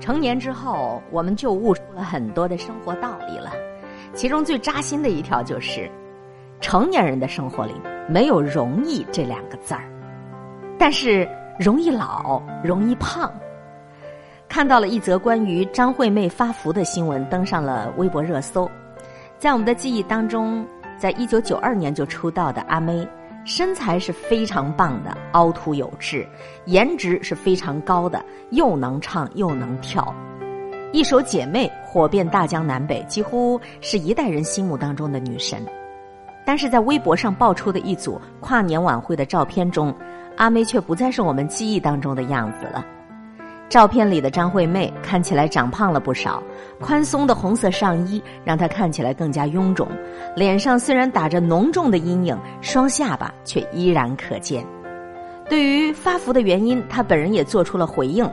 成年之后，我们就悟出了很多的生活道理了。其中最扎心的一条就是，成年人的生活里没有“容易”这两个字儿，但是容易老，容易胖。看到了一则关于张惠妹发福的新闻，登上了微博热搜。在我们的记忆当中，在一九九二年就出道的阿妹。身材是非常棒的，凹凸有致，颜值是非常高的，又能唱又能跳，一首《姐妹》火遍大江南北，几乎是一代人心目当中的女神。但是在微博上爆出的一组跨年晚会的照片中，阿妹却不再是我们记忆当中的样子了。照片里的张惠妹看起来长胖了不少，宽松的红色上衣让她看起来更加臃肿，脸上虽然打着浓重的阴影，双下巴却依然可见。对于发福的原因，她本人也做出了回应，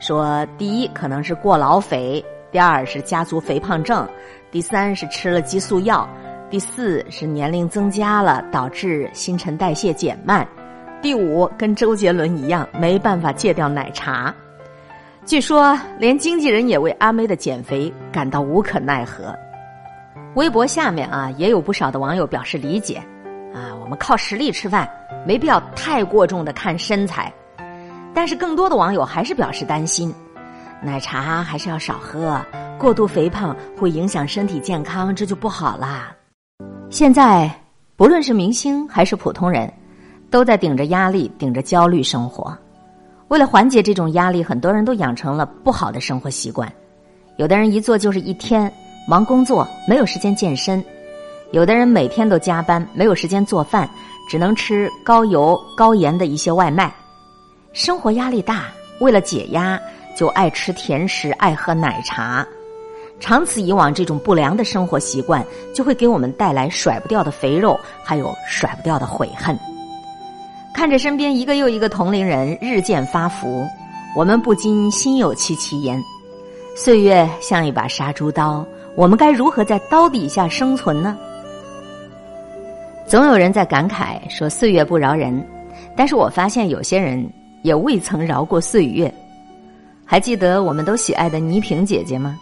说：第一可能是过劳肥，第二是家族肥胖症，第三是吃了激素药，第四是年龄增加了导致新陈代谢减慢，第五跟周杰伦一样没办法戒掉奶茶。据说，连经纪人也为阿妹的减肥感到无可奈何。微博下面啊，也有不少的网友表示理解，啊，我们靠实力吃饭，没必要太过重的看身材。但是，更多的网友还是表示担心，奶茶还是要少喝，过度肥胖会影响身体健康，这就不好啦。现在，不论是明星还是普通人，都在顶着压力、顶着焦虑生活。为了缓解这种压力，很多人都养成了不好的生活习惯。有的人一做就是一天，忙工作没有时间健身；有的人每天都加班，没有时间做饭，只能吃高油高盐的一些外卖。生活压力大，为了解压，就爱吃甜食，爱喝奶茶。长此以往，这种不良的生活习惯就会给我们带来甩不掉的肥肉，还有甩不掉的悔恨。看着身边一个又一个同龄人日渐发福，我们不禁心有戚戚焉。岁月像一把杀猪刀，我们该如何在刀底下生存呢？总有人在感慨说岁月不饶人，但是我发现有些人也未曾饶过岁月。还记得我们都喜爱的倪萍姐姐吗？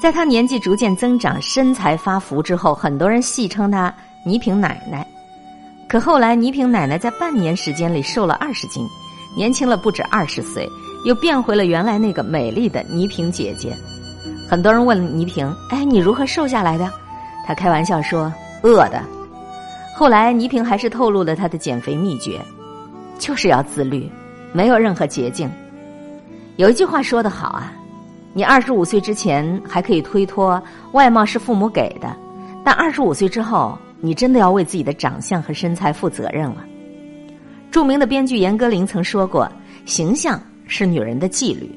在她年纪逐渐增长、身材发福之后，很多人戏称她倪萍奶奶。可后来，倪萍奶奶在半年时间里瘦了二十斤，年轻了不止二十岁，又变回了原来那个美丽的倪萍姐姐。很多人问倪萍：“哎，你如何瘦下来的？”她开玩笑说：“饿的。”后来，倪萍还是透露了她的减肥秘诀，就是要自律，没有任何捷径。有一句话说得好啊：“你二十五岁之前还可以推脱外貌是父母给的，但二十五岁之后。”你真的要为自己的长相和身材负责任了。著名的编剧严歌苓曾说过：“形象是女人的纪律。”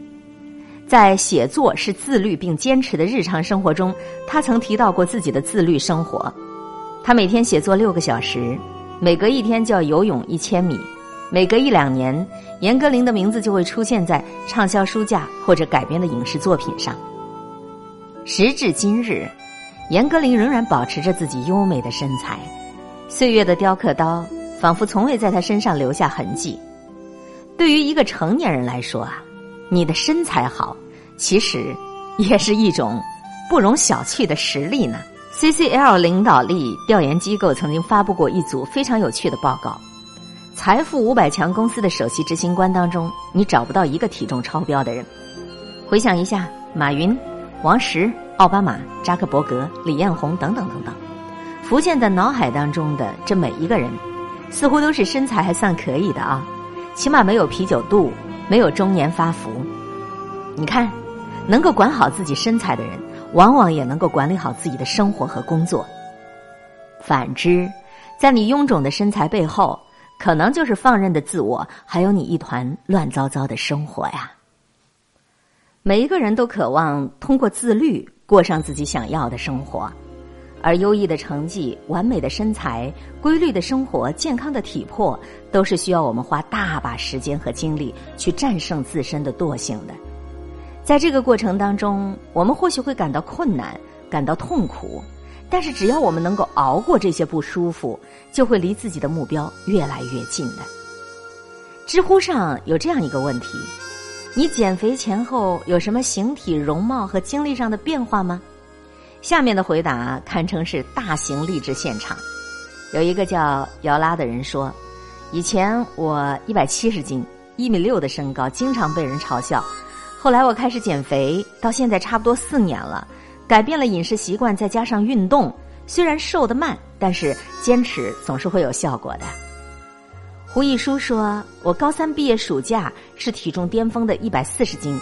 在写作是自律并坚持的日常生活中，她曾提到过自己的自律生活。她每天写作六个小时，每隔一天就要游泳一千米，每隔一两年，严歌苓的名字就会出现在畅销书架或者改编的影视作品上。时至今日。严歌苓仍然保持着自己优美的身材，岁月的雕刻刀仿佛从未在她身上留下痕迹。对于一个成年人来说啊，你的身材好，其实也是一种不容小觑的实力呢。CCL 领导力调研机构曾经发布过一组非常有趣的报告：财富五百强公司的首席执行官当中，你找不到一个体重超标的人。回想一下，马云、王石。奥巴马、扎克伯格、李彦宏等等等等，浮现在脑海当中的这每一个人，似乎都是身材还算可以的啊，起码没有啤酒肚，没有中年发福。你看，能够管好自己身材的人，往往也能够管理好自己的生活和工作。反之，在你臃肿的身材背后，可能就是放任的自我，还有你一团乱糟糟的生活呀。每一个人都渴望通过自律。过上自己想要的生活，而优异的成绩、完美的身材、规律的生活、健康的体魄，都是需要我们花大把时间和精力去战胜自身的惰性的。在这个过程当中，我们或许会感到困难、感到痛苦，但是只要我们能够熬过这些不舒服，就会离自己的目标越来越近的。知乎上有这样一个问题：你减肥前后有什么形体、容貌和精力上的变化吗？下面的回答堪称是大型励志现场。有一个叫姚拉的人说：“以前我一百七十斤，一米六的身高，经常被人嘲笑。后来我开始减肥，到现在差不多四年了，改变了饮食习惯，再加上运动，虽然瘦得慢，但是坚持总是会有效果的。”胡一书说：“我高三毕业暑假是体重巅峰的一百四十斤，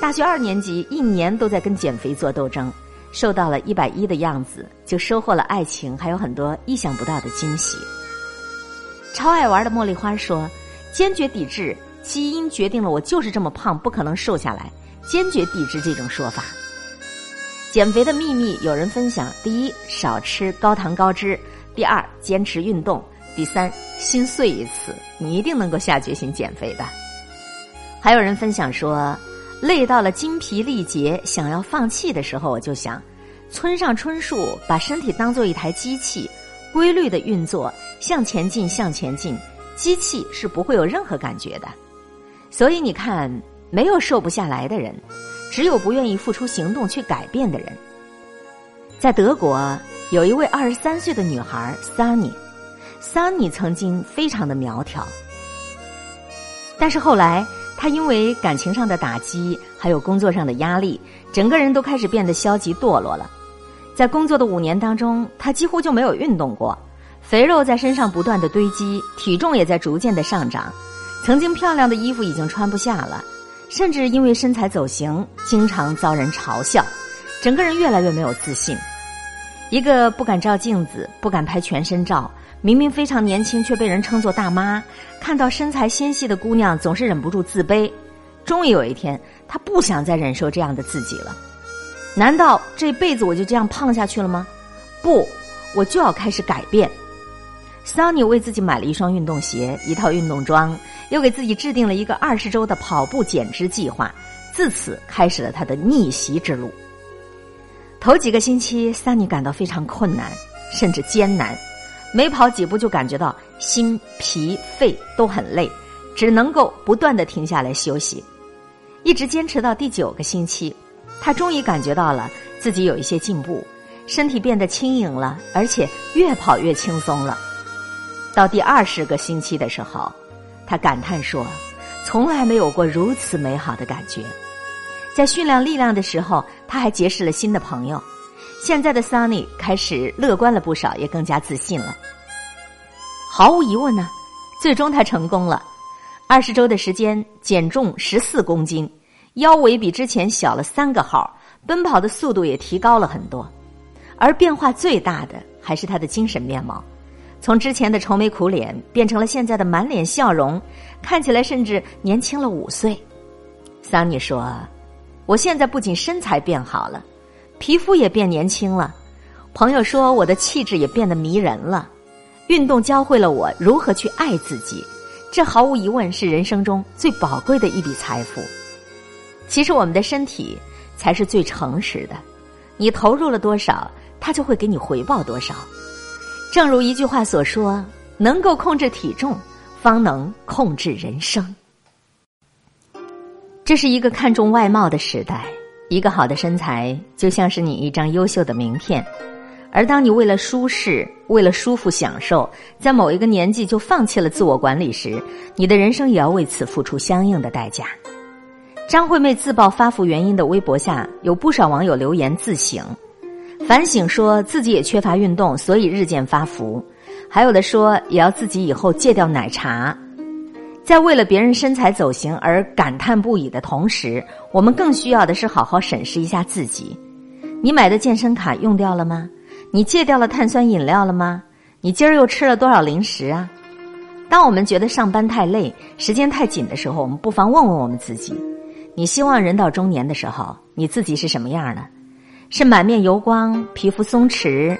大学二年级一年都在跟减肥做斗争。”瘦到了一百一的样子，就收获了爱情，还有很多意想不到的惊喜。超爱玩的茉莉花说：“坚决抵制基因决定了我就是这么胖，不可能瘦下来。坚决抵制这种说法。”减肥的秘密有人分享：第一，少吃高糖高脂；第二，坚持运动；第三，心碎一次，你一定能够下决心减肥的。还有人分享说。累到了精疲力竭，想要放弃的时候，我就想，村上春树把身体当做一台机器，规律的运作，向前进，向前进，机器是不会有任何感觉的。所以你看，没有瘦不下来的人，只有不愿意付出行动去改变的人。在德国，有一位二十三岁的女孩 Sunny Sunny，Sunny 曾经非常的苗条，但是后来。他因为感情上的打击，还有工作上的压力，整个人都开始变得消极堕落了。在工作的五年当中，他几乎就没有运动过，肥肉在身上不断的堆积，体重也在逐渐的上涨。曾经漂亮的衣服已经穿不下了，甚至因为身材走形，经常遭人嘲笑，整个人越来越没有自信。一个不敢照镜子、不敢拍全身照。明明非常年轻，却被人称作大妈。看到身材纤细的姑娘，总是忍不住自卑。终于有一天，她不想再忍受这样的自己了。难道这辈子我就这样胖下去了吗？不，我就要开始改变。桑尼为自己买了一双运动鞋，一套运动装，又给自己制定了一个二十周的跑步减脂计划。自此，开始了他的逆袭之路。头几个星期，桑尼感到非常困难，甚至艰难。没跑几步就感觉到心、脾、肺都很累，只能够不断的停下来休息，一直坚持到第九个星期，他终于感觉到了自己有一些进步，身体变得轻盈了，而且越跑越轻松了。到第二十个星期的时候，他感叹说：“从来没有过如此美好的感觉。”在训练力量的时候，他还结识了新的朋友。现在的 Sunny 开始乐观了不少，也更加自信了。毫无疑问呢，最终他成功了。二十周的时间减重十四公斤，腰围比之前小了三个号，奔跑的速度也提高了很多。而变化最大的还是他的精神面貌，从之前的愁眉苦脸变成了现在的满脸笑容，看起来甚至年轻了五岁。桑尼说：“我现在不仅身材变好了。”皮肤也变年轻了，朋友说我的气质也变得迷人了。运动教会了我如何去爱自己，这毫无疑问是人生中最宝贵的一笔财富。其实我们的身体才是最诚实的，你投入了多少，它就会给你回报多少。正如一句话所说：“能够控制体重，方能控制人生。”这是一个看重外貌的时代。一个好的身材就像是你一张优秀的名片，而当你为了舒适、为了舒服、享受，在某一个年纪就放弃了自我管理时，你的人生也要为此付出相应的代价。张惠妹自曝发福原因的微博下有不少网友留言自省、反省，说自己也缺乏运动，所以日渐发福；还有的说也要自己以后戒掉奶茶。在为了别人身材走形而感叹不已的同时，我们更需要的是好好审视一下自己：你买的健身卡用掉了吗？你戒掉了碳酸饮料了吗？你今儿又吃了多少零食啊？当我们觉得上班太累、时间太紧的时候，我们不妨问问我们自己：你希望人到中年的时候，你自己是什么样的？是满面油光、皮肤松弛、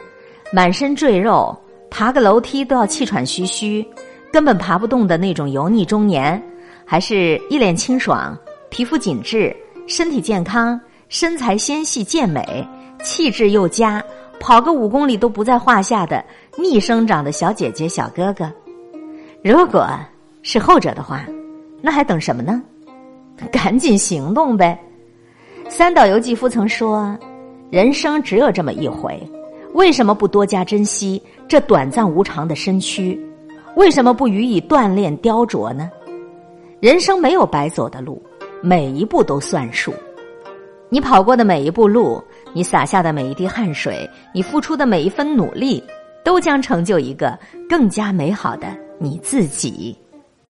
满身赘肉、爬个楼梯都要气喘吁吁？根本爬不动的那种油腻中年，还是一脸清爽、皮肤紧致、身体健康、身材纤细健美、气质又佳，跑个五公里都不在话下的逆生长的小姐姐、小哥哥。如果是后者的话，那还等什么呢？赶紧行动呗。三岛由纪夫曾说：“人生只有这么一回，为什么不多加珍惜这短暂无常的身躯？为什么不予以锻炼雕琢呢？人生没有白走的路，每一步都算数。你跑过的每一步路，你洒下的每一滴汗水，你付出的每一分努力，都将成就一个更加美好的你自己。”